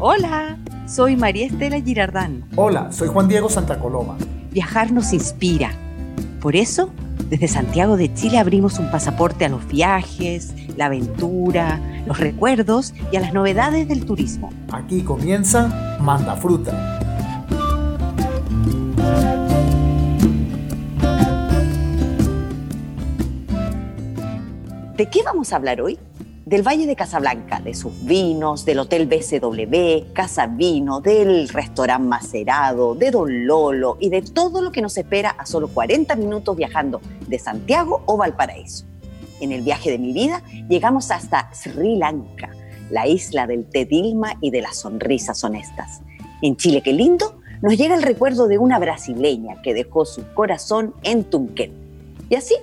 Hola, soy María Estela Girardán. Hola, soy Juan Diego Santa Coloma. Viajar nos inspira. Por eso, desde Santiago de Chile abrimos un pasaporte a los viajes, la aventura, los recuerdos y a las novedades del turismo. Aquí comienza Manda Fruta. ¿De qué vamos a hablar hoy? Del Valle de Casablanca, de sus vinos, del Hotel BCW, Casa Vino, del restaurante Macerado, de Don Lolo y de todo lo que nos espera a solo 40 minutos viajando de Santiago o Valparaíso. En el viaje de mi vida llegamos hasta Sri Lanka, la isla del té Dilma y de las sonrisas honestas. En Chile, qué lindo, nos llega el recuerdo de una brasileña que dejó su corazón en Tunquén. Y así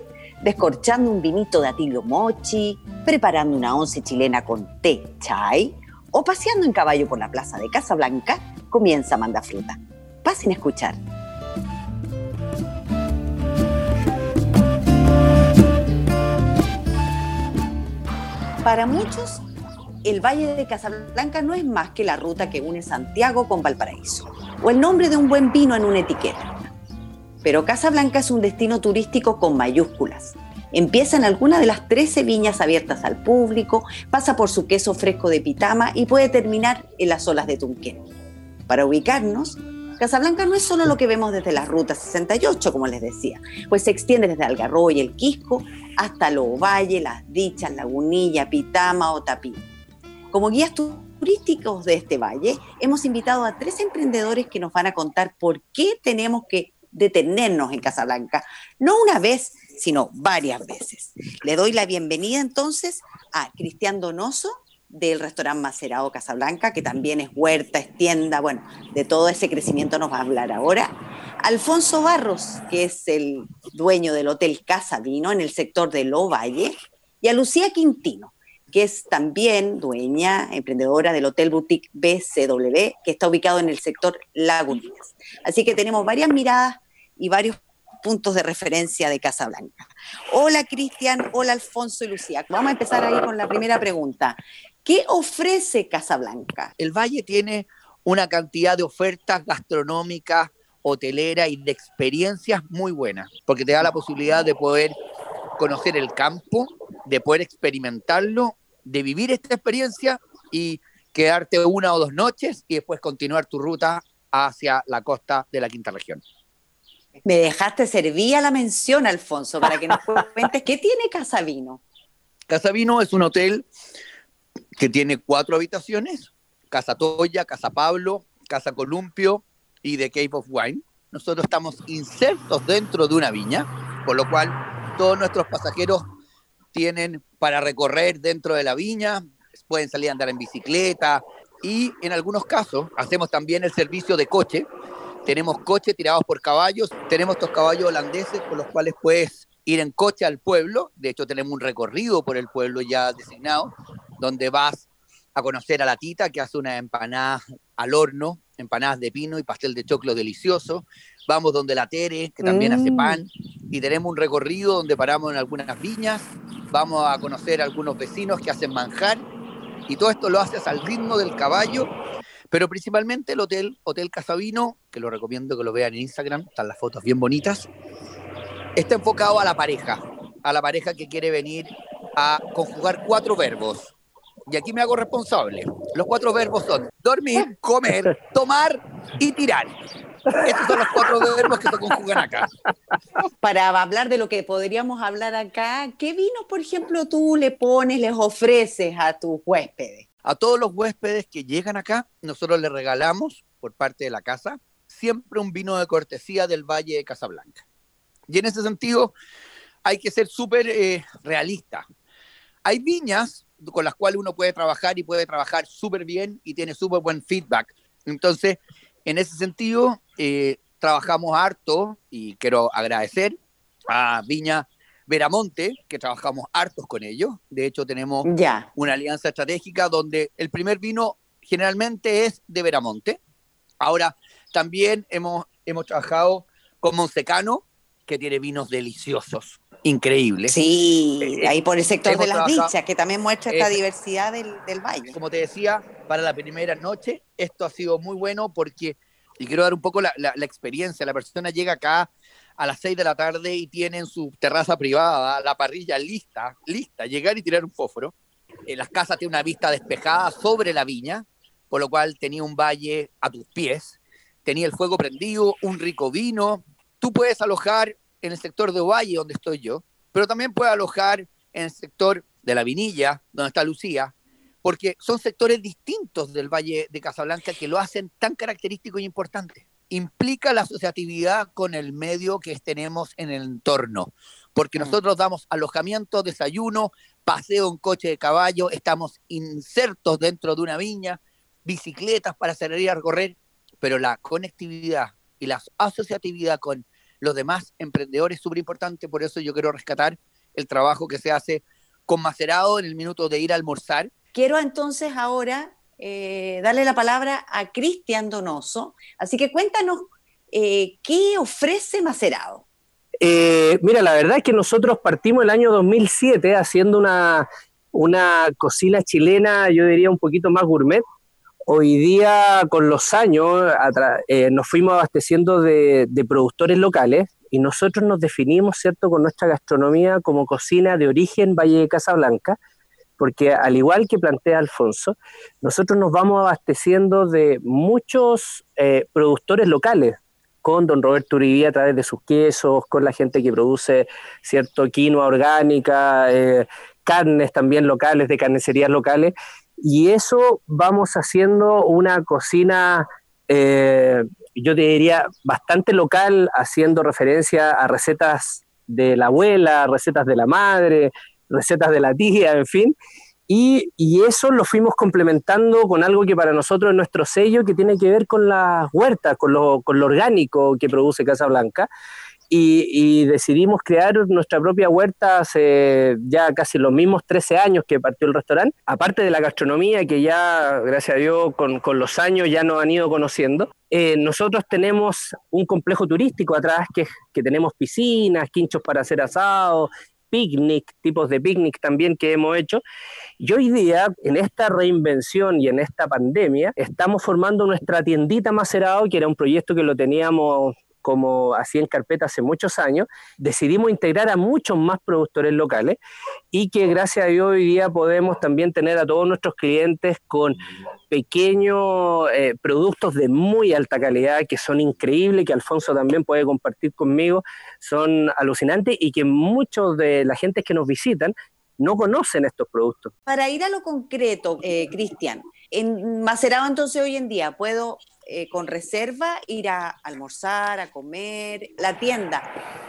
descorchando un vinito de atilio mochi, preparando una once chilena con té chai o paseando en caballo por la plaza de Casablanca, comienza Manda Fruta. Pasen a escuchar. Para muchos, el Valle de Casablanca no es más que la ruta que une Santiago con Valparaíso, o el nombre de un buen vino en una etiqueta pero Casablanca es un destino turístico con mayúsculas. Empieza en alguna de las 13 viñas abiertas al público, pasa por su queso fresco de Pitama y puede terminar en las olas de Tunquén. Para ubicarnos, Casablanca no es solo lo que vemos desde la Ruta 68, como les decía, pues se extiende desde Algarrobo y el Quisco hasta Valle, Las Dichas, Lagunilla, Pitama o Tapí. Como guías turísticos de este valle, hemos invitado a tres emprendedores que nos van a contar por qué tenemos que detenernos en Casablanca, no una vez, sino varias veces. Le doy la bienvenida entonces a Cristian Donoso del restaurante Macerado Casablanca, que también es huerta, es tienda, bueno, de todo ese crecimiento nos va a hablar ahora. Alfonso Barros, que es el dueño del Hotel Casa Vino en el sector de Lo Valle, y a Lucía Quintino, que es también dueña, emprendedora del Hotel Boutique BCW, que está ubicado en el sector Lagunitas. Así que tenemos varias miradas y varios puntos de referencia de Casablanca. Hola Cristian, hola Alfonso y Lucía. Vamos a empezar ahí con la primera pregunta. ¿Qué ofrece Casablanca? El Valle tiene una cantidad de ofertas gastronómicas, hoteleras y de experiencias muy buenas, porque te da la posibilidad de poder conocer el campo, de poder experimentarlo, de vivir esta experiencia y quedarte una o dos noches y después continuar tu ruta hacia la costa de la quinta región. Me dejaste servir a la mención, Alfonso, para que nos cuentes qué tiene Casavino. Casavino es un hotel que tiene cuatro habitaciones, Casa Toya, Casa Pablo, Casa Columpio y The Cave of Wine. Nosotros estamos insertos dentro de una viña, por lo cual todos nuestros pasajeros tienen para recorrer dentro de la viña, pueden salir a andar en bicicleta y en algunos casos hacemos también el servicio de coche tenemos coches tirados por caballos, tenemos estos caballos holandeses con los cuales puedes ir en coche al pueblo. De hecho, tenemos un recorrido por el pueblo ya designado, donde vas a conocer a la tita que hace una empanada al horno, empanadas de pino y pastel de choclo delicioso. Vamos donde la Tere, que también hace mm. pan, y tenemos un recorrido donde paramos en algunas viñas. Vamos a conocer a algunos vecinos que hacen manjar, y todo esto lo haces al ritmo del caballo pero principalmente el hotel, Hotel Casavino, que lo recomiendo que lo vean en Instagram, están las fotos bien bonitas, está enfocado a la pareja, a la pareja que quiere venir a conjugar cuatro verbos. Y aquí me hago responsable. Los cuatro verbos son dormir, comer, tomar y tirar. Estos son los cuatro verbos que se conjugan acá. Para hablar de lo que podríamos hablar acá, ¿qué vinos, por ejemplo, tú le pones, les ofreces a tus huéspedes? A todos los huéspedes que llegan acá, nosotros les regalamos, por parte de la casa, siempre un vino de cortesía del Valle de Casablanca. Y en ese sentido, hay que ser súper eh, realista. Hay viñas con las cuales uno puede trabajar y puede trabajar súper bien y tiene súper buen feedback. Entonces, en ese sentido, eh, trabajamos harto y quiero agradecer a Viña Veramonte, que trabajamos hartos con ellos. De hecho, tenemos una alianza estratégica donde el primer vino generalmente es de Veramonte. Ahora, también hemos, hemos trabajado con Monsecano, que tiene vinos deliciosos, increíbles. Sí, eh, ahí por el sector de las dichas, que también muestra esta diversidad del, del, valle. Como te decía, para la primera noche. Esto ha sido muy bueno porque, y quiero dar un poco la, experiencia, la persona llega acá a las 6 de la tarde y tiene en su terraza privada la parrilla lista, lista, llegar y tirar un fósforo. En las casas tiene una vista despejada sobre la viña, por lo cual tenía un valle a tus pies, tenía el fuego prendido, un rico vino. Tú puedes alojar en el sector de Ovalle, donde estoy yo, pero también puedes alojar en el sector de la Vinilla, donde está Lucía, porque son sectores distintos del Valle de Casablanca que lo hacen tan característico y importante. Implica la asociatividad con el medio que tenemos en el entorno, porque mm. nosotros damos alojamiento, desayuno, paseo en coche de caballo, estamos insertos dentro de una viña, bicicletas para salir a recorrer, pero la conectividad y la asociatividad con los demás emprendedores es súper importante, por eso yo quiero rescatar el trabajo que se hace con Macerado en el minuto de ir a almorzar. Quiero entonces ahora eh, darle la palabra a Cristian Donoso, así que cuéntanos eh, qué ofrece Macerado. Eh, mira, la verdad es que nosotros partimos el año 2007 haciendo una, una cocina chilena, yo diría un poquito más gourmet, Hoy día, con los años, eh, nos fuimos abasteciendo de, productores locales y nosotros nos definimos, ¿cierto?, con nuestra gastronomía como cocina de origen Valle de Casablanca, porque al igual que plantea Alfonso, nosotros nos vamos abasteciendo de muchos eh, productores locales, con don Roberto Uribe a través de sus quesos, con la gente que produce cierto quinoa orgánica, eh, carnes también locales, de carnicerías locales, y eso vamos haciendo una cocina, eh, yo te diría, bastante local, haciendo referencia a recetas de la abuela, recetas de la madre, recetas de la tía, en fin. Y, eso lo fuimos complementando con algo que para nosotros es nuestro sello, que tiene que ver con las huertas, con lo, con lo orgánico que produce Casa Blanca y, decidimos crear nuestra propia huerta hace ya casi los mismos 13 años que partió el restaurante, aparte de la gastronomía que ya, gracias a Dios, con, con los años ya nos han ido conociendo. Eh, nosotros tenemos un complejo turístico atrás que, que tenemos piscinas, quinchos para hacer asados, picnic, tipos de picnic también que hemos hecho. Y hoy día, en esta reinvención y en esta pandemia, estamos formando nuestra tiendita Macerado, que era un proyecto que lo teníamos como así en carpeta hace muchos años, decidimos integrar a muchos más productores locales y que gracias a Dios hoy día podemos también tener a todos nuestros clientes con pequeños eh, productos de muy alta calidad que son increíbles, que Alfonso también puede compartir conmigo, son alucinantes y que muchos de la gente que nos visitan no conocen estos productos. Para ir a lo concreto, eh, Cristian, en Macerado entonces hoy en día puedo eh, con reserva ir a almorzar, a comer. La tienda,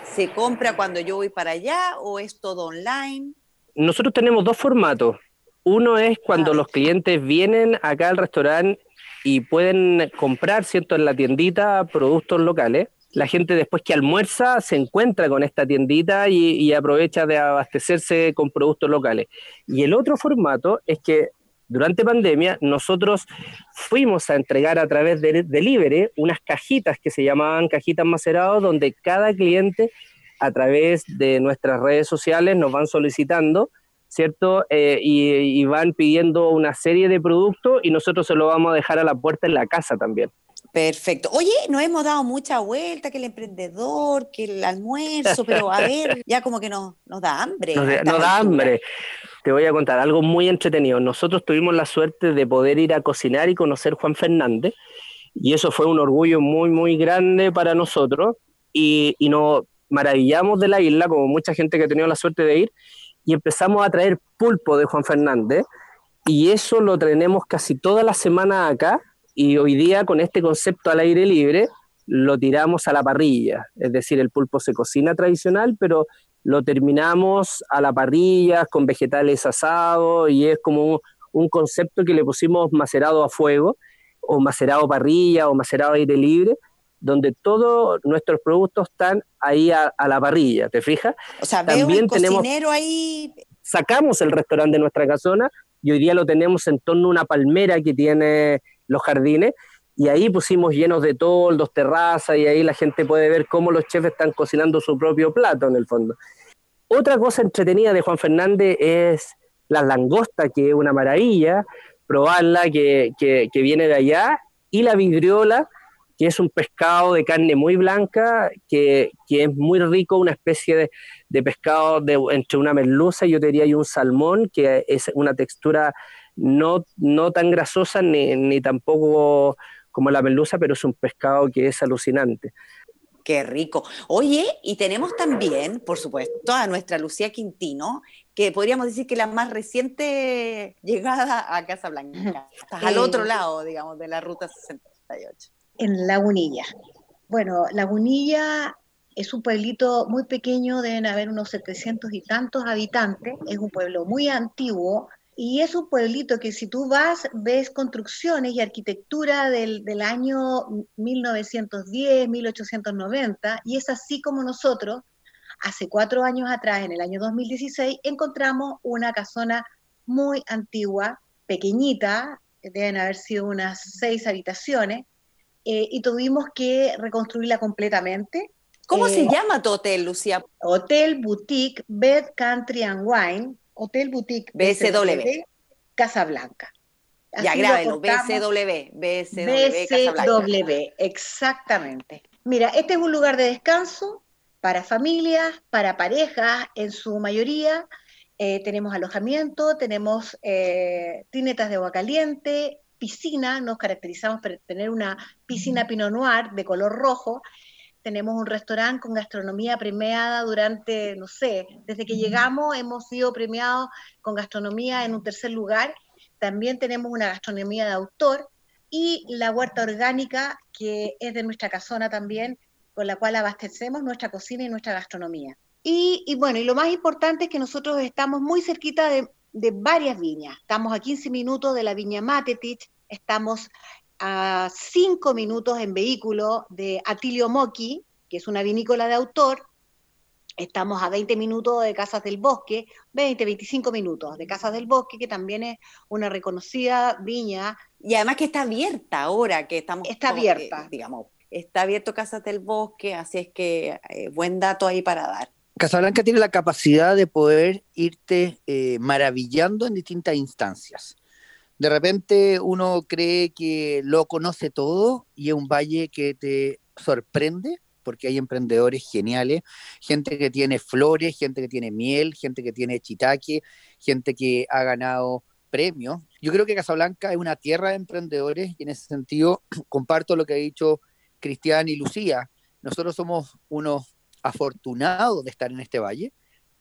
¿se compra cuando yo voy para allá o es todo online? Nosotros tenemos dos formatos. Uno es cuando los clientes vienen acá al restaurante y pueden comprar, ¿cierto?, en la tiendita productos locales. La gente después que almuerza se encuentra con esta tiendita y, y aprovecha de abastecerse con productos locales. Y el otro formato es que durante pandemia, nosotros fuimos a entregar a través de Delivery unas cajitas que se llamaban cajitas macerados, donde cada cliente a través de nuestras redes sociales nos van solicitando, ¿cierto? Eh, y, van pidiendo una serie de productos y nosotros se lo vamos a dejar a la puerta en la casa también. Perfecto. Oye, nos hemos dado mucha vuelta, que el emprendedor, que el almuerzo, pero a ver, ya como que nos, nos da hambre. Nos, nos da hambre te voy a contar algo muy entretenido. Nosotros tuvimos la suerte de poder ir a cocinar y conocer Juan Fernández, y eso fue un orgullo muy, muy grande para nosotros, y, nos maravillamos de la isla, como mucha gente que ha tenido la suerte de ir, y empezamos a traer pulpo de Juan Fernández, y eso lo tenemos casi toda la semana acá, y hoy día con este concepto al aire libre, lo tiramos a la parrilla, es decir, el pulpo se cocina tradicional, pero lo terminamos a la parrilla con vegetales asados y es como un, concepto que le pusimos macerado a fuego o macerado parrilla o macerado aire libre, donde todos nuestros productos están ahí a, la parrilla, ¿te fijas? O sea, También tenemos, cocinero ahí. Sacamos el restaurante de nuestra casona y hoy día lo tenemos en torno a una palmera que tiene los jardines y ahí pusimos llenos de toldos, terrazas, y ahí la gente puede ver cómo los chefs están cocinando su propio plato en el fondo. Otra cosa entretenida de Juan Fernández es la langosta, que es una maravilla, probarla, que, que, viene de allá, y la vidriola, que es un pescado de carne muy blanca, que, que es muy rico, una especie de, de pescado de, entre una merluza, yo te diría, y un salmón, que es una textura no, no tan grasosa ni, ni tampoco como la merluza, pero es un pescado que es alucinante. Qué rico. Oye, y tenemos también, por supuesto, a nuestra Lucía Quintino, que podríamos decir que la más reciente llegada a Casablanca. Estás al otro eh, lado, digamos, de la ruta 68. En Lagunilla. Bueno, Lagunilla es un pueblito muy pequeño, deben haber unos 700 y tantos habitantes, es un pueblo muy antiguo, y es un pueblito que si tú vas, ves construcciones y arquitectura del, del, año 1910, 1890, y es así como nosotros, hace cuatro años atrás, en el año 2016, encontramos una casona muy antigua, pequeñita, deben haber sido unas seis habitaciones, eh, y tuvimos que reconstruirla completamente. ¿Cómo se eh, llama tu hotel, Lucía? Hotel Boutique Bed Country and Wine, Hotel Boutique BSW. Casablanca. ya, grábelo, BSW, BSW, BSW, exactamente. Mira, este es un lugar de descanso para familias, para parejas, en su mayoría. Eh, tenemos alojamiento, tenemos eh, tinetas de agua caliente, piscina, nos caracterizamos por tener una piscina Pinot Noir de color rojo, tenemos un restaurante con gastronomía premiada durante, no sé, desde que llegamos hemos sido premiados con gastronomía en un tercer lugar. También tenemos una gastronomía de autor y la huerta orgánica, que es de nuestra casona también, con la cual abastecemos nuestra cocina y nuestra gastronomía. Y, bueno, y lo más importante es que nosotros estamos muy cerquita de, de varias viñas. Estamos a 15 minutos de la viña Matetich, estamos a cinco minutos en vehículo de Atilio Moki, que es una vinícola de autor. Estamos a 20 minutos de Casas del Bosque, 20, 25 minutos de Casas del Bosque, que también es una reconocida viña. Y además que está abierta ahora, que estamos... Está abierta. digamos, está abierto Casas del Bosque, así es que eh, buen dato ahí para dar. Casablanca tiene la capacidad de poder irte eh, maravillando en distintas instancias. De repente uno cree que lo conoce todo y es un valle que te sorprende porque hay emprendedores geniales, gente que tiene flores, gente que tiene miel, gente que tiene chitaque, gente que ha ganado premios. Yo creo que Casablanca es una tierra de emprendedores y en ese sentido comparto lo que ha dicho Cristian y Lucía. Nosotros somos unos afortunados de estar en este valle,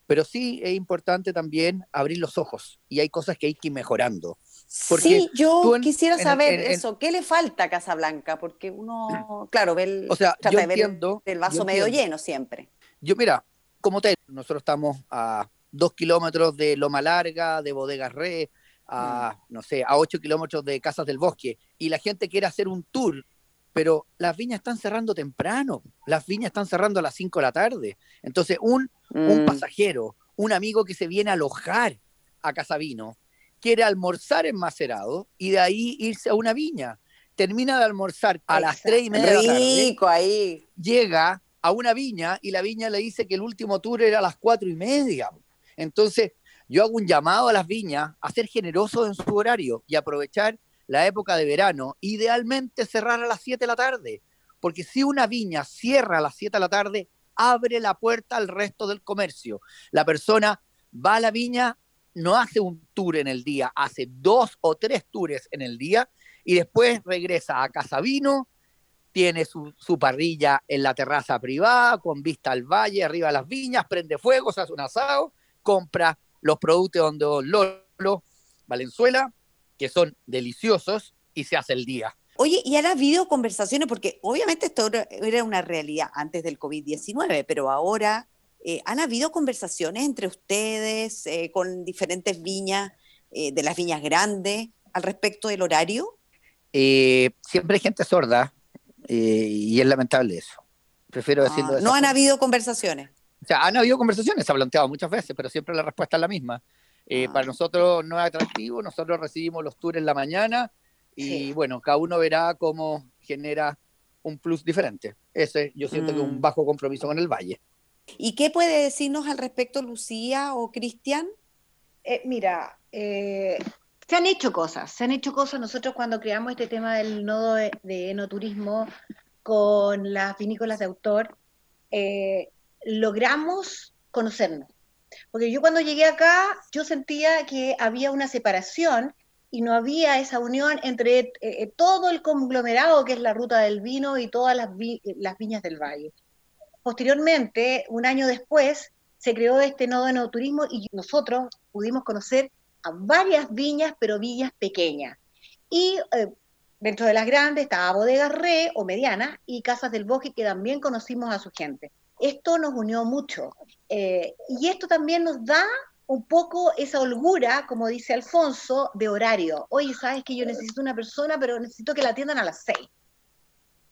pero sí es importante también abrir los ojos y hay cosas que hay que ir mejorando sí, yo quisiera saber eso, ¿qué le falta a Casablanca? Porque uno, claro, ve el, o sea, yo entiendo, el vaso medio lleno siempre. Yo, mira, como te nosotros estamos a dos kilómetros de Loma Larga, de Bodegas Re, a, mm. no sé, a ocho kilómetros de Casas del Bosque, y la gente quiere hacer un tour, pero las viñas están cerrando temprano, las viñas están cerrando a las cinco de la tarde. Entonces, un, un mm. pasajero, un amigo que se viene a alojar a Casavino, quiere almorzar en Macerado y de ahí irse a una viña. Termina de almorzar a las tres y media de la tarde. ahí. Llega a una viña y la viña le dice que el último tour era a las cuatro y media. Entonces, yo hago un llamado a las viñas a ser generosos en su horario y aprovechar la época de verano, idealmente cerrar a las 7 de la tarde, porque si una viña cierra a las 7 de la tarde, abre la puerta al resto del comercio. La persona va a la viña, no hace un tour en el día, hace dos o tres tours en el día y después regresa a Casa Vino, tiene su, parrilla en la terraza privada, con vista al valle, arriba de las viñas, prende fuego, se hace un asado, compra los productos donde Lolo, Valenzuela, que son deliciosos, y se hace el día. Oye, y han habido conversaciones, porque obviamente esto era una realidad antes del COVID-19, pero ahora eh, ¿Han habido conversaciones entre ustedes eh, con diferentes viñas, eh, de las viñas grandes, al respecto del horario? siempre hay gente sorda y es lamentable eso. Prefiero ah, decirlo. no han habido conversaciones. O sea, han habido conversaciones, se ha planteado muchas veces, pero siempre la respuesta es la misma. Ah. Para nosotros no es atractivo, nosotros recibimos los tours en la mañana y bueno, cada uno verá cómo genera un plus diferente. Ese yo siento que es un mm. bajo compromiso con el valle. ¿Y qué puede decirnos al respecto Lucía o Cristian? Eh, mira, eh, Se han hecho cosas, se han hecho cosas. Nosotros cuando creamos este tema del nodo de, enoturismo con las vinícolas de autor, eh, logramos conocernos. Porque yo cuando llegué acá, yo sentía que había una separación y no había esa unión entre todo el conglomerado que es la ruta del vino y todas las, las viñas del valle. Posteriormente, un año después, se creó este nodo de enoturismo y nosotros pudimos conocer a varias viñas, pero viñas pequeñas. Y eh, dentro de las grandes estaba Bodegas Re o Mediana y Casas del Bosque, que también conocimos a su gente. Esto nos unió mucho. y esto también nos da un poco esa holgura, como dice Alfonso, de horario. Oye, sabes que yo necesito una persona, pero necesito que la atiendan a las seis.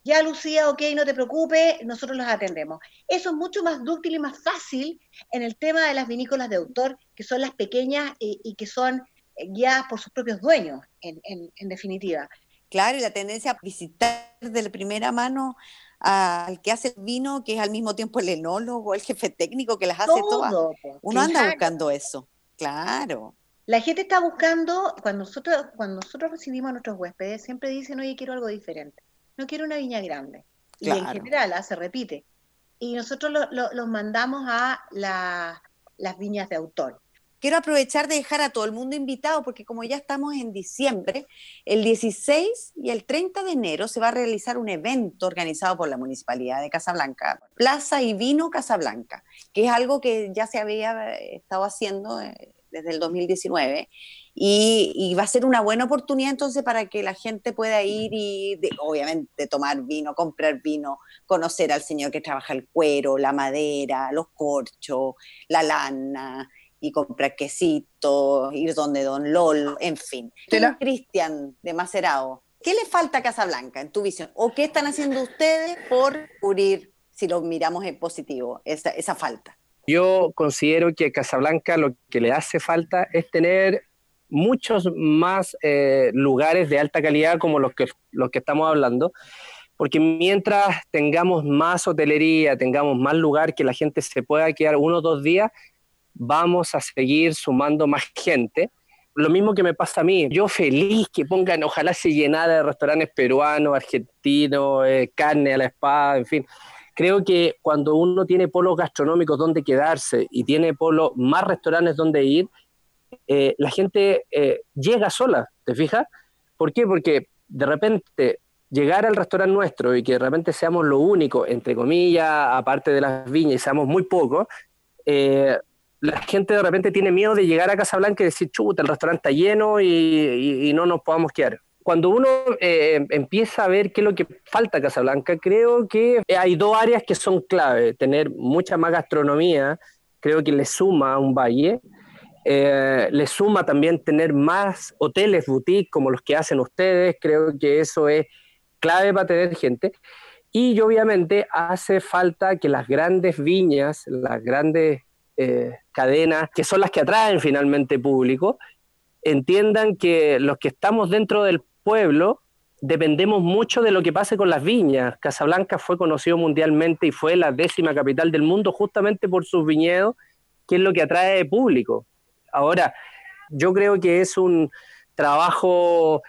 Ya, Lucía, ok, no te preocupes, nosotros los atendemos. Eso es mucho más dúctil y más fácil en el tema de las vinícolas de autor, que son las pequeñas y, que son eh, guiadas por sus propios dueños, en, en definitiva. Claro, y la tendencia a visitar de primera mano al que hace el vino, que es al mismo tiempo el enólogo, el jefe técnico que las hace todas. Uno anda buscando eso, claro. La gente está buscando, cuando nosotros, cuando nosotros recibimos a nuestros huéspedes, siempre dicen, oye, quiero algo diferente. No quiero una viña grande. Y en general ah, se repite. Y nosotros los mandamos a las viñas de autor quiero aprovechar de dejar a todo el mundo invitado porque como ya estamos en diciembre, el 16 y el 30 de enero se va a realizar un evento organizado por la Municipalidad de Casablanca, Plaza y Vino Casablanca, que es algo que ya se había estado haciendo eh, desde el 2019 y, va a ser una buena oportunidad entonces para que la gente pueda ir y obviamente tomar vino, comprar vino, conocer al señor que trabaja el cuero, la madera, los corchos, la lana, y comprar quesito, ir donde Don Lolo, en fin. Cristian de Macerado, ¿qué le falta a Casablanca en tu visión? ¿O qué están haciendo ustedes por cubrir, si lo miramos en positivo, esa, esa falta? Yo considero que a Casablanca lo que le hace falta es tener muchos más eh, lugares de alta calidad como los que, los que estamos hablando, porque mientras tengamos más hotelería, tengamos más lugar que la gente se pueda quedar uno o dos días, vamos a seguir sumando más gente. Lo mismo que me pasa a mí, yo feliz que pongan, ojalá se llenara de restaurantes peruanos, argentinos, eh, carne a la espada, en fin. Creo que cuando uno tiene polos gastronómicos donde quedarse y tiene polos más restaurantes donde ir, eh, la gente eh, llega sola, ¿te fijas? ¿Por qué? Porque de repente llegar al restaurante nuestro y que de repente seamos lo único, entre comillas, aparte de las viñas y seamos muy pocos, la gente de repente tiene miedo de llegar a Casablanca y decir, chuta, el restaurante está lleno y, no nos podamos quedar. Cuando uno eh, empieza a ver qué es lo que falta a Casablanca, creo que hay dos áreas que son clave. Tener mucha más gastronomía, creo que le suma a un valle. Eh, le suma también tener más hoteles boutique como los que hacen ustedes. Creo que eso es clave para tener gente. Y obviamente hace falta que las grandes viñas, las grandes eh, cadenas, que son las que atraen finalmente público, entiendan que los que estamos dentro del pueblo dependemos mucho de lo que pase con las viñas. Casablanca fue conocido mundialmente y fue la décima capital del mundo justamente por sus viñedos, que es lo que atrae público. Ahora, yo creo que es un trabajo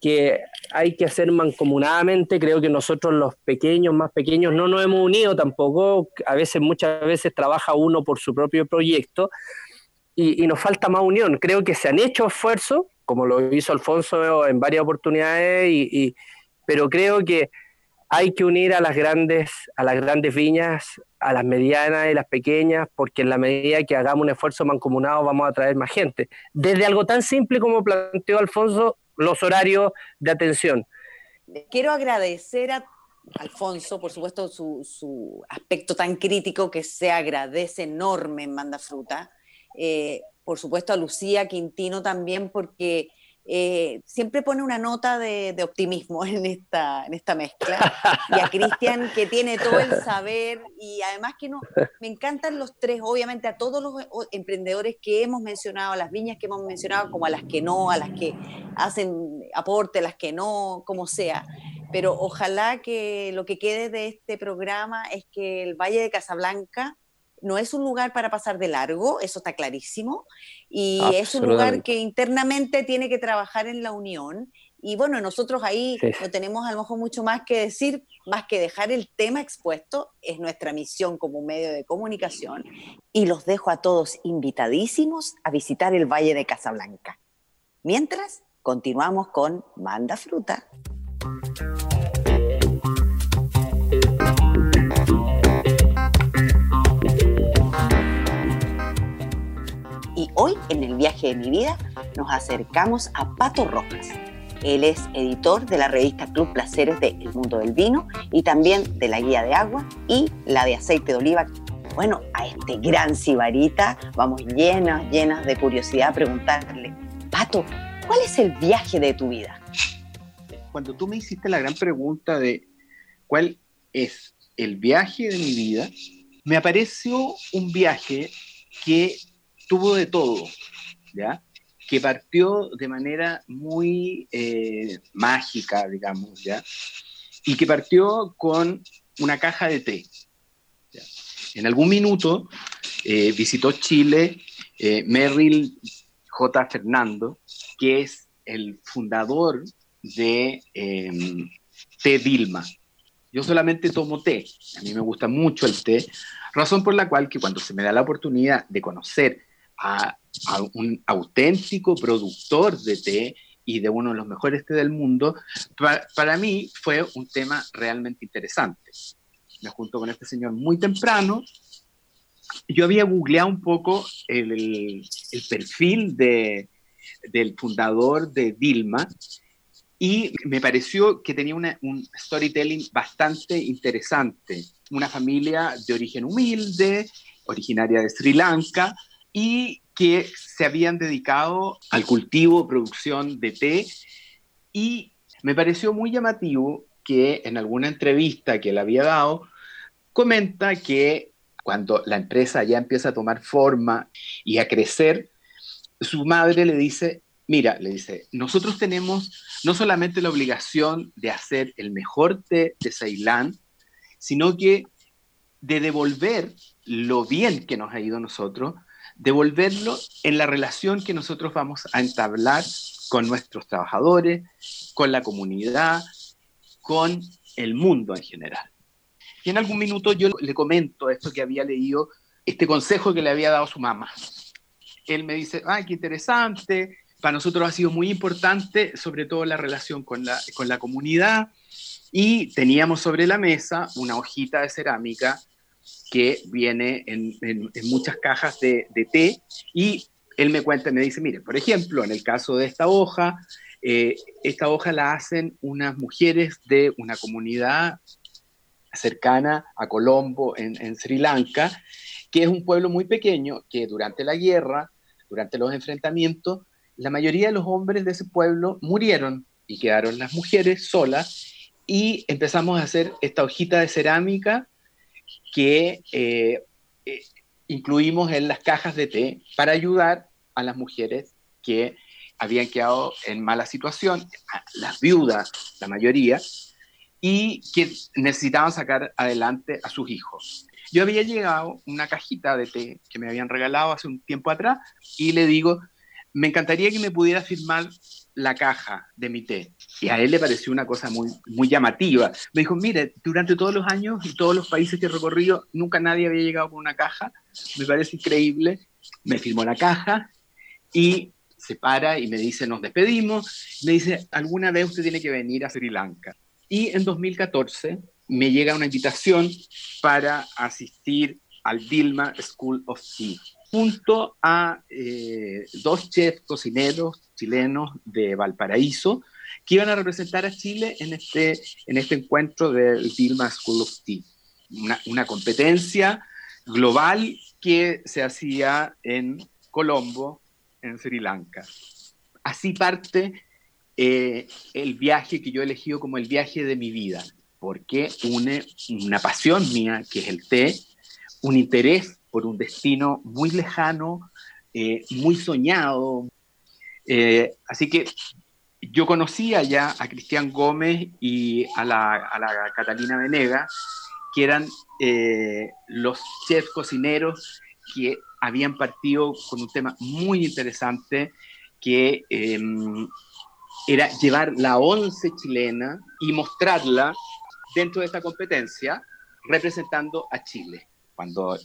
que hay que hacer mancomunadamente. Creo que nosotros los pequeños, más pequeños, no nos hemos unido tampoco. A veces, muchas veces trabaja uno por su propio proyecto y, nos falta más unión. Creo que se han hecho esfuerzos, como lo hizo Alfonso en varias oportunidades, y, pero creo que hay que unir a las grandes, a las grandes viñas, a las medianas y las pequeñas, porque en la medida que hagamos un esfuerzo mancomunado vamos a atraer más gente. Desde algo tan simple como planteó Alfonso, los horarios de atención. Quiero agradecer a Alfonso, por supuesto, su, aspecto tan crítico que se agradece enorme en Manda Fruta. Eh, por supuesto a Lucía Quintino también, porque eh, siempre pone una nota de, optimismo en esta, en esta mezcla. Y a Cristian, que tiene todo el saber y además que no, me encantan los tres, obviamente a todos los emprendedores que hemos mencionado, a las viñas que hemos mencionado, como a las que no, a las que hacen aporte, las que no, como sea. Pero ojalá que lo que quede de este programa es que el Valle de Casablanca no es un lugar para pasar de largo, eso está clarísimo, y es un lugar que internamente tiene que trabajar en la unión. Y bueno, nosotros ahí no tenemos a lo mejor mucho más que decir, más que dejar el tema expuesto, es nuestra misión como medio de comunicación. Y los dejo a todos invitadísimos a visitar el Valle de Casablanca. Mientras, continuamos con Manda Fruta. Hoy, en el viaje de mi vida, nos acercamos a Pato Rojas. Él es editor de la revista Club Placeres de El Mundo del Vino y también de la Guía de Agua y la de Aceite de Oliva. Bueno, a este gran sibarita vamos llenas, llenas de curiosidad a preguntarle, Pato, ¿cuál es el viaje de tu vida? Cuando tú me hiciste la gran pregunta de cuál es el viaje de mi vida, me apareció un viaje que tuvo de todo, ¿ya? que partió de manera muy eh, mágica, digamos, ¿ya? y que partió con una caja de té. En algún minuto eh, visitó Chile eh, Merrill J. Fernando, que es el fundador de em, Té Dilma. Yo solamente tomo té, a mí me gusta mucho el té, razón por la cual que cuando se me da la oportunidad de conocer a, un auténtico productor de té y de uno de los mejores té del mundo, para, mí fue un tema realmente interesante. Me junto con este señor muy temprano. Yo había googleado un poco el, perfil de, del fundador de Dilma y me pareció que tenía un storytelling bastante interesante. Una familia de origen humilde, originaria de Sri Lanka, y que se habían dedicado al cultivo, producción de té. Y me pareció muy llamativo que en alguna entrevista que él había dado, comenta que cuando la empresa ya empieza a tomar forma y a crecer, su madre le dice, mira, le dice, nosotros tenemos no solamente la obligación de hacer el mejor té de Ceilán, sino que de devolver lo bien que nos ha ido a nosotros devolverlo en la relación que nosotros vamos a entablar con nuestros trabajadores, con la comunidad, con el mundo en general. Y en algún minuto yo le comento esto que había leído, este consejo que le había dado su mamá. Él me dice, ay, qué interesante, para nosotros ha sido muy importante, sobre todo la relación con la, con la comunidad, y teníamos sobre la mesa una hojita de cerámica que viene en, muchas cajas de, té. Y él me cuenta, me dice, mire, por ejemplo, en el caso de esta hoja, eh, esta hoja la hacen unas mujeres de una comunidad cercana a Colombo, en, en, Sri Lanka, que es un pueblo muy pequeño que durante la guerra, durante los enfrentamientos, la mayoría de los hombres de ese pueblo murieron y quedaron las mujeres solas. Y empezamos a hacer esta hojita de cerámica que eh, eh, incluimos en las cajas de té para ayudar a las mujeres que habían quedado en mala situación, las viudas, la mayoría, y que necesitaban sacar adelante a sus hijos. Yo había llegado una cajita de té que me habían regalado hace un tiempo atrás y le digo, me encantaría que me pudiera firmar la caja de mi té. Y a él le pareció una cosa muy, muy llamativa. Me dijo, mire, durante todos los años y todos los países que he recorrido, nunca nadie había llegado con una caja. Me parece increíble. Me firmó la caja y se para y me dice, nos despedimos. Me dice, alguna vez usted tiene que venir a Sri Lanka. Y en 2014 me llega una invitación para asistir al Dilma School of Tea junto a eh, dos chefs cocineros chilenos de Valparaíso que iban a representar a Chile en este, en este encuentro del Dilma School of Tea, una, competencia global que se hacía en Colombo, en Sri Lanka. Así parte eh, el viaje que yo he elegido como el viaje de mi vida, porque une una pasión mía, que es el té, un interés por un destino muy lejano, eh, muy soñado. Eh, así que yo conocía ya a Cristian Gómez y a la, Catalina Venega que eran eh, los chefs cocineros que habían partido con un tema muy interesante que em, era llevar la once chilena y mostrarla dentro de esta competencia representando a Chile. Cuando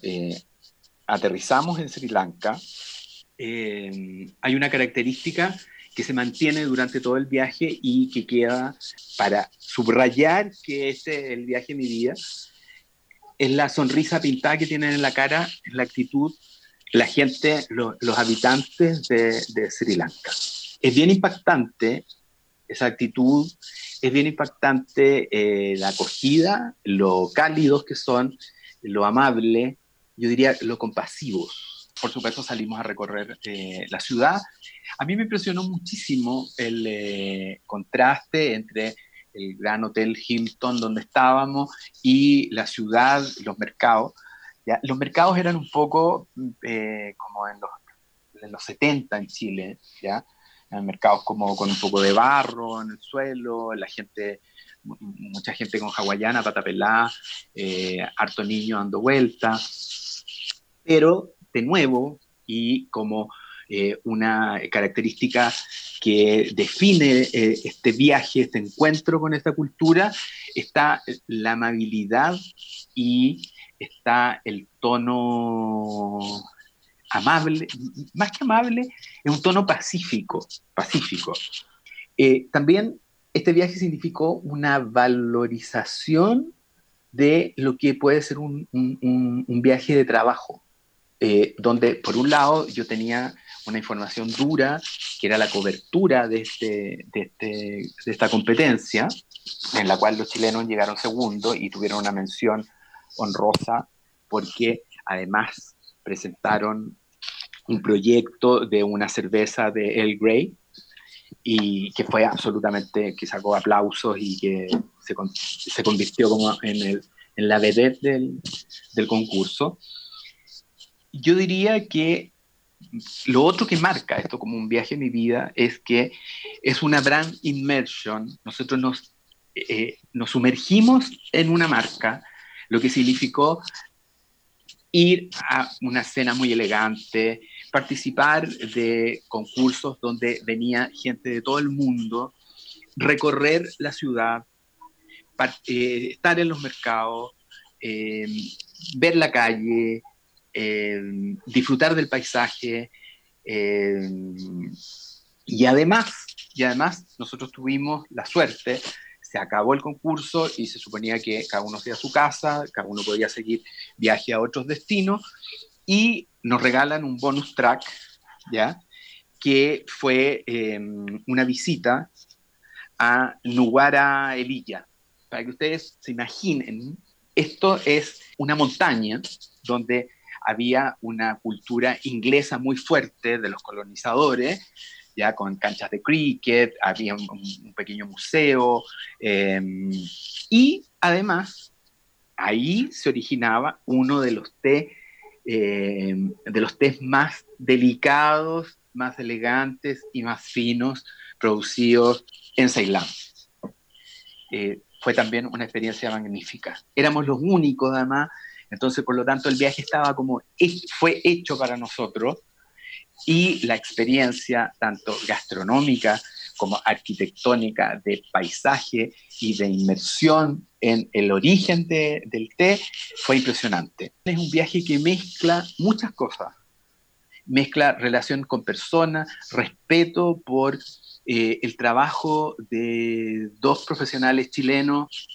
aterrizamos en Sri Lanka, em, hay una característica que se mantiene durante todo el viaje y que queda para subrayar que este es el viaje de mi vida, es la sonrisa pintada que tienen en la cara, la actitud, la gente, los habitantes de, Sri Lanka. Es bien impactante esa actitud, es bien impactante eh, la acogida, lo cálidos que son, lo amable, yo diría lo compasivos. Por supuesto salimos a recorrer eh, la ciudad. A mí me impresionó muchísimo el eh, contraste entre el gran hotel Hilton donde estábamos y la ciudad, los mercados. ¿ya? Los mercados eran un poco eh, como en los, en los 70 en Chile, ¿ya? Eran mercados como con un poco de barro en el suelo, la gente, mucha gente con hawaiana, patapelá, eh, harto niño dando vueltas. Pero, de nuevo, y como eh, una característica que define eh, este viaje, este encuentro con esta cultura, está la amabilidad y está el tono amable, más que amable, es un tono pacífico, pacífico. Eh, también este viaje significó una valorización de lo que puede ser un, viaje de trabajo, eh, donde por un lado yo tenía una información dura, que era la cobertura de, este, este, esta competencia, en la cual los chilenos llegaron segundo y tuvieron una mención honrosa porque además presentaron un proyecto de una cerveza de El Grey y que fue absolutamente, que sacó aplausos y que se, se convirtió como en, el, en la vedette del, del concurso. Yo diría que lo otro que marca esto como un viaje en mi vida es que es una brand immersion. Nosotros nos, eh, nos sumergimos en una marca, lo que significó ir a una cena muy elegante, participar de concursos donde venía gente de todo el mundo, recorrer la ciudad, eh, estar en los mercados, eh, ver la calle, eh, disfrutar del paisaje. Y además, y además, nosotros tuvimos la suerte, se acabó el concurso y se suponía que cada uno hacía su casa, cada uno podía seguir viaje a otros destinos, y nos regalan un bonus track, ¿ya? que fue em, una visita a Nuguara Elilla. Para que ustedes se imaginen, esto es una montaña donde había una cultura inglesa muy fuerte de los colonizadores, ya con canchas de cricket, había un, pequeño museo, em, y además ahí se originaba uno de los té, em, de los tés más delicados, más elegantes y más finos producidos en Ceilán. Eh, fue también una experiencia magnífica. Éramos los únicos, además, entonces, por lo tanto, el viaje estaba como, fue hecho para nosotros y la experiencia, tanto gastronómica como arquitectónica, de paisaje y de inmersión en el origen del té, fue impresionante. Es un viaje que mezcla muchas cosas. Mezcla relación con personas, respeto por eh, el trabajo de dos profesionales chilenos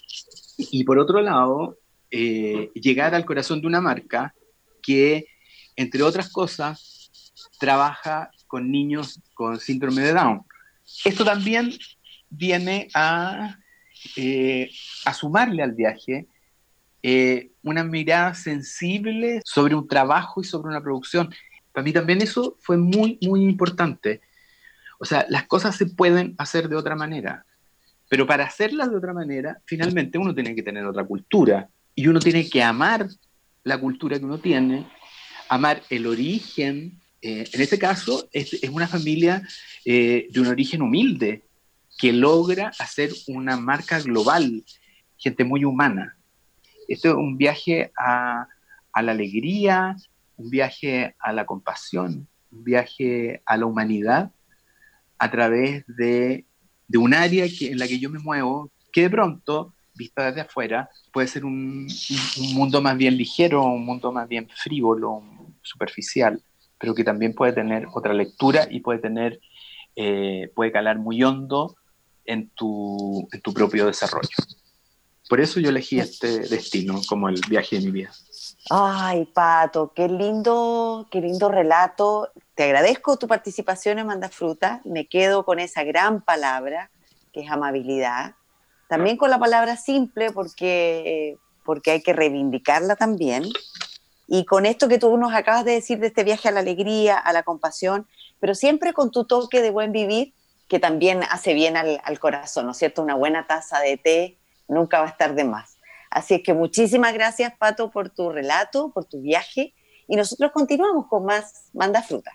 y por otro lado, eh, llegar al corazón de una marca que, entre otras cosas, trabaja con niños con síndrome de Down. Esto también viene a, eh, a sumarle al viaje eh, una mirada sensible sobre un trabajo y sobre una producción. Para mí también eso fue muy, muy importante. O sea, las cosas se pueden hacer de otra manera, pero para hacerlas de otra manera, finalmente uno tiene que tener otra cultura, y uno tiene que amar la cultura que uno tiene, amar el origen. Eh, en este caso, es, una familia eh, de un origen humilde que logra hacer una marca global, gente muy humana. Esto es un viaje a, la alegría, un viaje a la compasión, un viaje a la humanidad a través de, un área que, en la que yo me muevo, que de pronto, vista desde afuera, puede ser un, un mundo más bien ligero, un mundo más bien frívolo, superficial, pero que también puede tener otra lectura y puede tener, eh, puede calar muy hondo en tu, en tu propio desarrollo. Por eso yo elegí este destino como el viaje de mi vida. Ay, Pato, qué lindo, qué lindo relato. Te agradezco tu participación en Manda Fruta. Me quedo con esa gran palabra que es amabilidad. También con la palabra simple porque, porque hay que reivindicarla también. Y con esto que tú nos acabas de decir de este viaje a la alegría, a la compasión, pero siempre con tu toque de buen vivir, que también hace bien al, corazón, ¿no es cierto? Una buena taza de té nunca va a estar de más. Así es que muchísimas gracias, Pato, por tu relato, por tu viaje. Y nosotros continuamos con más Manda Fruta.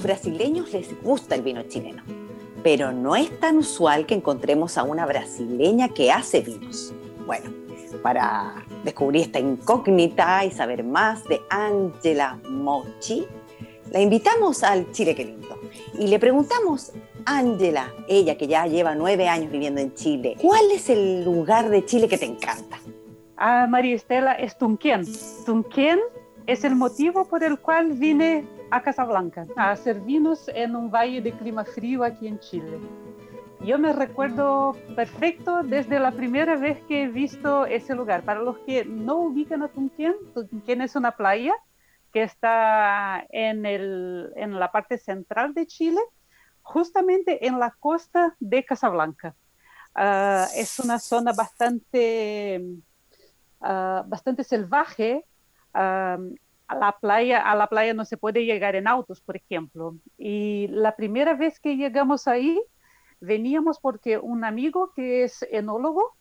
Los brasileños les gusta el vino chileno, pero no es tan usual que encontremos a una brasileña que hace vinos. Bueno, para descubrir esta incógnita y saber más de Angela Mochi, la invitamos al Chile que lindo y le preguntamos, Angela, ella que ya lleva nueve años viviendo en Chile, ¿cuál es el lugar de Chile que te encanta? Ah, María Estela, es Tunquén. Tunquén es el motivo por el cual vine a Casablanca a hacer vinos en un valle de clima frío aquí en Chile. Yo me recuerdo perfecto desde la primera vez que he visto ese lugar. Para los que no ubican a Tunquén, Tunquén es una playa que está en, el, en la parte central de Chile, justamente en la costa de Casablanca. Ah, es una zona bastante, uh, bastante salvaje, a la playa, a la playa no se puede llegar en autos, por ejemplo. Y la primera vez que llegamos ahí, veníamos porque un amigo que es enólogo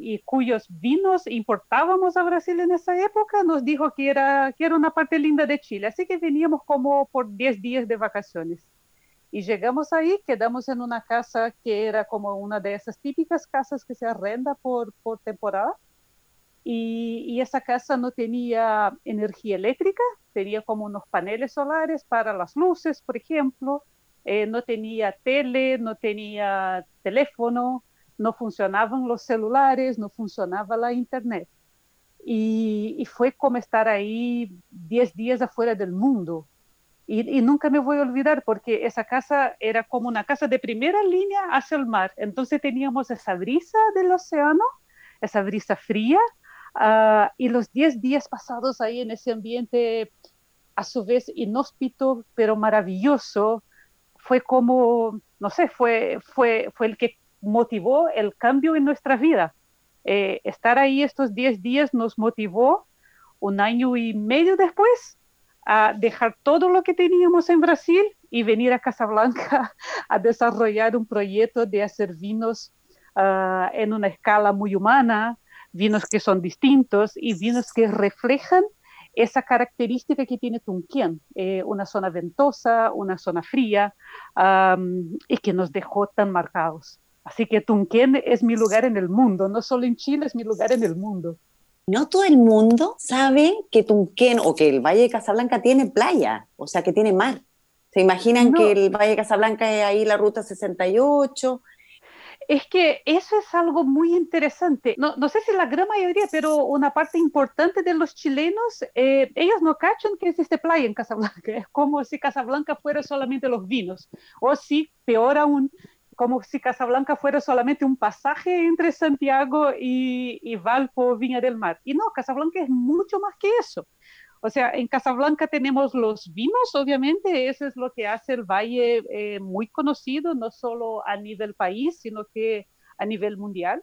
y cuyos vinos importábamos a Brasil en esa época, nos dijo que era, que era una parte linda de Chile. Así que veníamos como por 10 días de vacaciones. Y llegamos ahí, quedamos en una casa que era como una de esas típicas casas que se arrenda por, por temporada y, esa casa no tenía energía eléctrica, tenía como unos paneles solares para las luces, por ejemplo, eh, no tenía tele, no tenía teléfono, no funcionaban los celulares, no funcionaba la internet. Y, fue como estar ahí 10 días afuera del mundo. Y, y, nunca me voy a olvidar porque esa casa era como una casa de primera línea hacia el mar. Entonces teníamos esa brisa del océano, esa brisa fría, Ah, y los 10 días pasados ahí en ese ambiente, a su vez inhóspito, pero maravilloso, fue como, no sé, fue, fue, fue el que motivó el cambio en nuestra vida. Eh, estar ahí estos 10 días nos motivó un año y medio después a dejar todo lo que teníamos en Brasil y venir a Casablanca a desarrollar un proyecto de hacer vinos ah, en una escala muy humana, vinos que son distintos y vinos que reflejan esa característica que tiene Tunquén, eh, una zona ventosa, una zona fría, y que nos dejó tan marcados. Así que Tunquén es mi lugar en el mundo, no solo en Chile, es mi lugar en el mundo. No todo el mundo sabe que Tunquén o que el Valle de Casablanca tiene playa, o sea, que tiene mar. ¿Se imaginan que el Valle de Casablanca es ahí la ruta 68 es que eso es algo muy interesante. No, no, sé si la gran mayoría, pero una parte importante de los chilenos, eh, ellos no cachan que existe playa en Casablanca. Es como si Casablanca fuera solamente los vinos. O si, peor aún, como si Casablanca fuera solamente un pasaje entre Santiago y, y Valpo, Viña del Mar. Y no, Casablanca es mucho más que eso. O sea, en Casablanca tenemos los vinos, obviamente, eso es lo que hace el valle eh, muy conocido, no solo a nivel país, sino que a nivel mundial.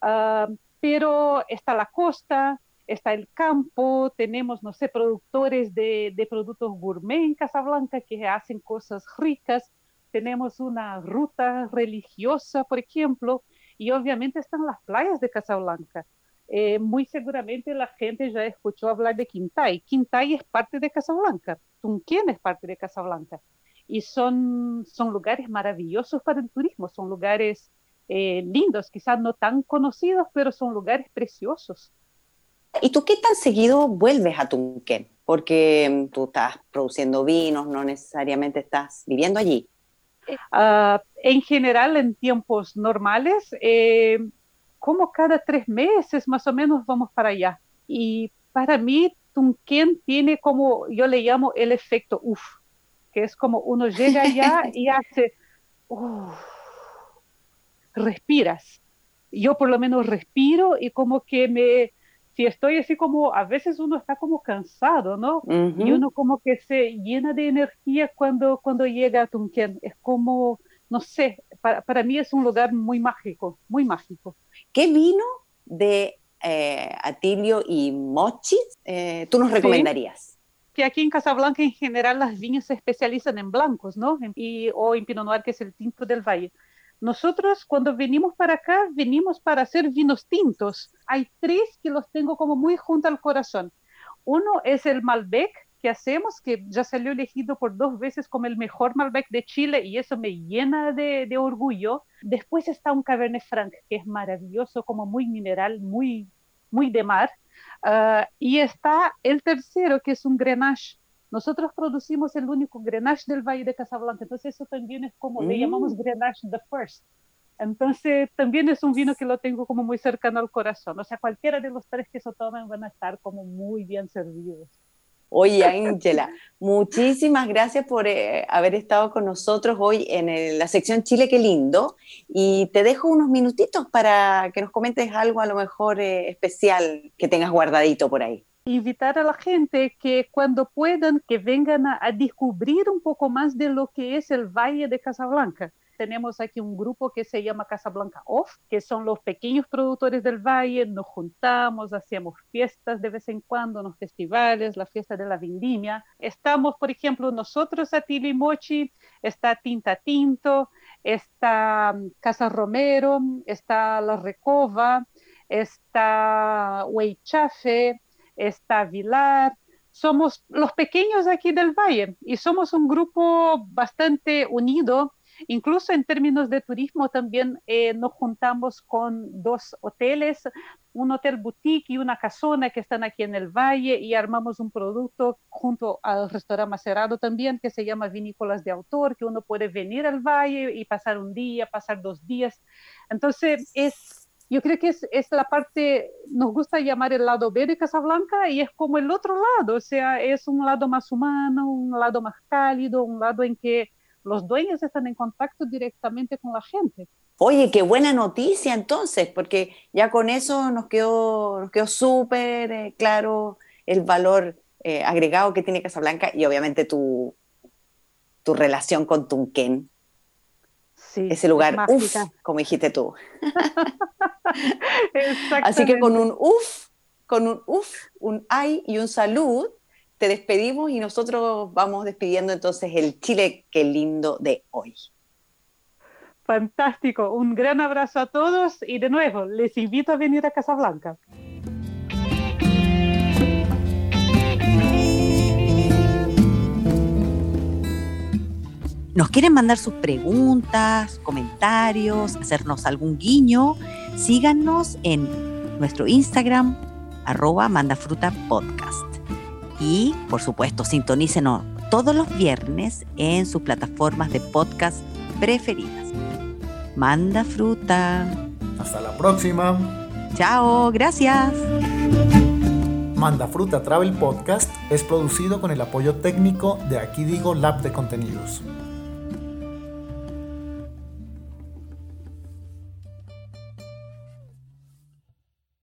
Ah, pero está la costa, está el campo, tenemos, no sé, productores de, de, productos gourmet en Casablanca que hacen cosas ricas, tenemos una ruta religiosa, por ejemplo, y obviamente están las playas de Casablanca. Eh, muy seguramente la gente ya escuchó hablar de Quintay. Quintay es parte de Casablanca, Tunquén es parte de Casablanca. Y son, son lugares maravillosos para el turismo, son lugares eh, lindos, quizás no tan conocidos, pero son lugares preciosos. ¿Y tú qué tan seguido vuelves a Tunquén? Porque mm, tú estás produciendo vinos, no necesariamente estás viviendo allí. Uh, en general, en tiempos normales, eh, como cada tres meses más o menos vamos para allá. Y para mí, Tunquén tiene como, yo le llamo el efecto uff, que es como uno llega allá y hace, uff, respiras. Yo por lo menos respiro y como que me, si estoy así como, a veces uno está como cansado, ¿no? Y uno como que se llena de energía cuando, cuando llega a Tunquén. Es como, no sé, para, para mí es un lugar muy mágico, muy mágico. ¿Qué vino de eh, Atilio y Mochi eh, tú nos recomendarías? Que aquí en Casablanca en general las viñas se especializan en blancos, ¿no? Y, o en Pinot Noir, que es el tinto del valle. Nosotros cuando venimos para acá, venimos para hacer vinos tintos. Hay tres que los tengo como muy junto al corazón. Uno es el Malbec, que hacemos, que ya salió elegido por dos veces como el mejor Malbec de Chile y eso me llena de, de orgullo. Después está un Cabernet Franc, que es maravilloso, como muy mineral, muy, muy de mar. Uh, y está el tercero, que es un Grenache. Nosotros producimos el único Grenache del Valle de Casablanca, entonces eso también es como, mm. le llamamos Grenache the First. Entonces también es un vino que lo tengo como muy cercano al corazón. O sea, cualquiera de los tres que se tomen van a estar como muy bien servidos. Oye, Ángela, muchísimas gracias por eh, haber estado con nosotros hoy en la sección Chile, qué lindo. Y te dejo unos minutitos para que nos comentes algo a lo mejor eh, especial que tengas guardadito por ahí. Invitar a la gente que cuando puedan, que vengan a descubrir un poco más de lo que es el Valle de Casablanca tenemos aquí un grupo que se llama Casablanca Off, que son los pequeños productores del valle, nos juntamos, hacemos fiestas de vez en cuando, los festivales, la fiesta de la vendimia. Estamos, por ejemplo, nosotros a Mochi, está Tinta Tinto, está mm, Casa Romero, está La Recova, está Huaychafe, está Vilar, somos los pequeños aquí del valle y somos un grupo bastante unido Incluso en términos de turismo también eh, nos juntamos con dos hoteles, un hotel boutique y una casona que están aquí en el valle y armamos un producto junto al restaurante Macerado también que se llama Vinícolas de Autor, que uno puede venir al valle y pasar un día, pasar dos días. Entonces es yo creo que es, la parte, nos gusta llamar el lado B de Casablanca y es como el otro lado, o sea, es un lado más humano, un lado más cálido, un lado en que los dueños están en contacto directamente con la gente. Oye, qué buena noticia entonces, porque ya con eso nos quedó, nos quedó súper eh, claro el valor eh, agregado que tiene Casablanca y obviamente tu, tu relación con Tunquén. Sí, Ese lugar, uff, como dijiste tú. Así que con un uff, con un uff, un ay y un salud, te despedimos y nosotros vamos despidiendo entonces el Chile, qué lindo de hoy. Fantástico, un gran abrazo a todos y de nuevo les invito a venir a Casablanca. ¿Nos quieren mandar sus preguntas, comentarios, hacernos algún guiño? Síganos en nuestro Instagram, arroba mandafrutapodcast. Y, por supuesto, sintonícenos todos los viernes en sus plataformas de podcast preferidas. Manda fruta. Hasta la próxima. Chao, gracias. Manda Fruta Travel Podcast es producido con el apoyo técnico de Aquí Digo Lab de Contenidos.